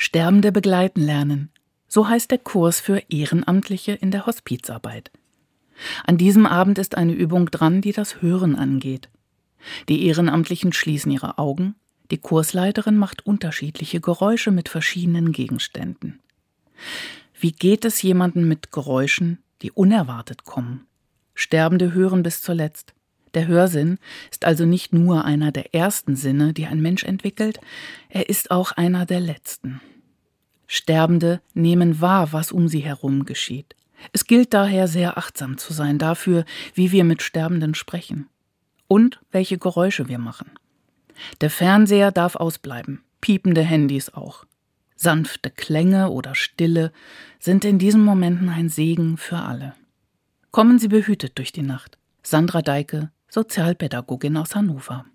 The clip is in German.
Sterbende begleiten lernen. So heißt der Kurs für Ehrenamtliche in der Hospizarbeit. An diesem Abend ist eine Übung dran, die das Hören angeht. Die Ehrenamtlichen schließen ihre Augen, die Kursleiterin macht unterschiedliche Geräusche mit verschiedenen Gegenständen. Wie geht es jemandem mit Geräuschen, die unerwartet kommen? Sterbende hören bis zuletzt. Der Hörsinn ist also nicht nur einer der ersten Sinne, die ein Mensch entwickelt, er ist auch einer der letzten. Sterbende nehmen wahr, was um sie herum geschieht. Es gilt daher sehr achtsam zu sein dafür, wie wir mit Sterbenden sprechen und welche Geräusche wir machen. Der Fernseher darf ausbleiben, piepende Handys auch. Sanfte Klänge oder Stille sind in diesen Momenten ein Segen für alle. Kommen Sie behütet durch die Nacht. Sandra Deike, Sozialpädagogin aus Hannover.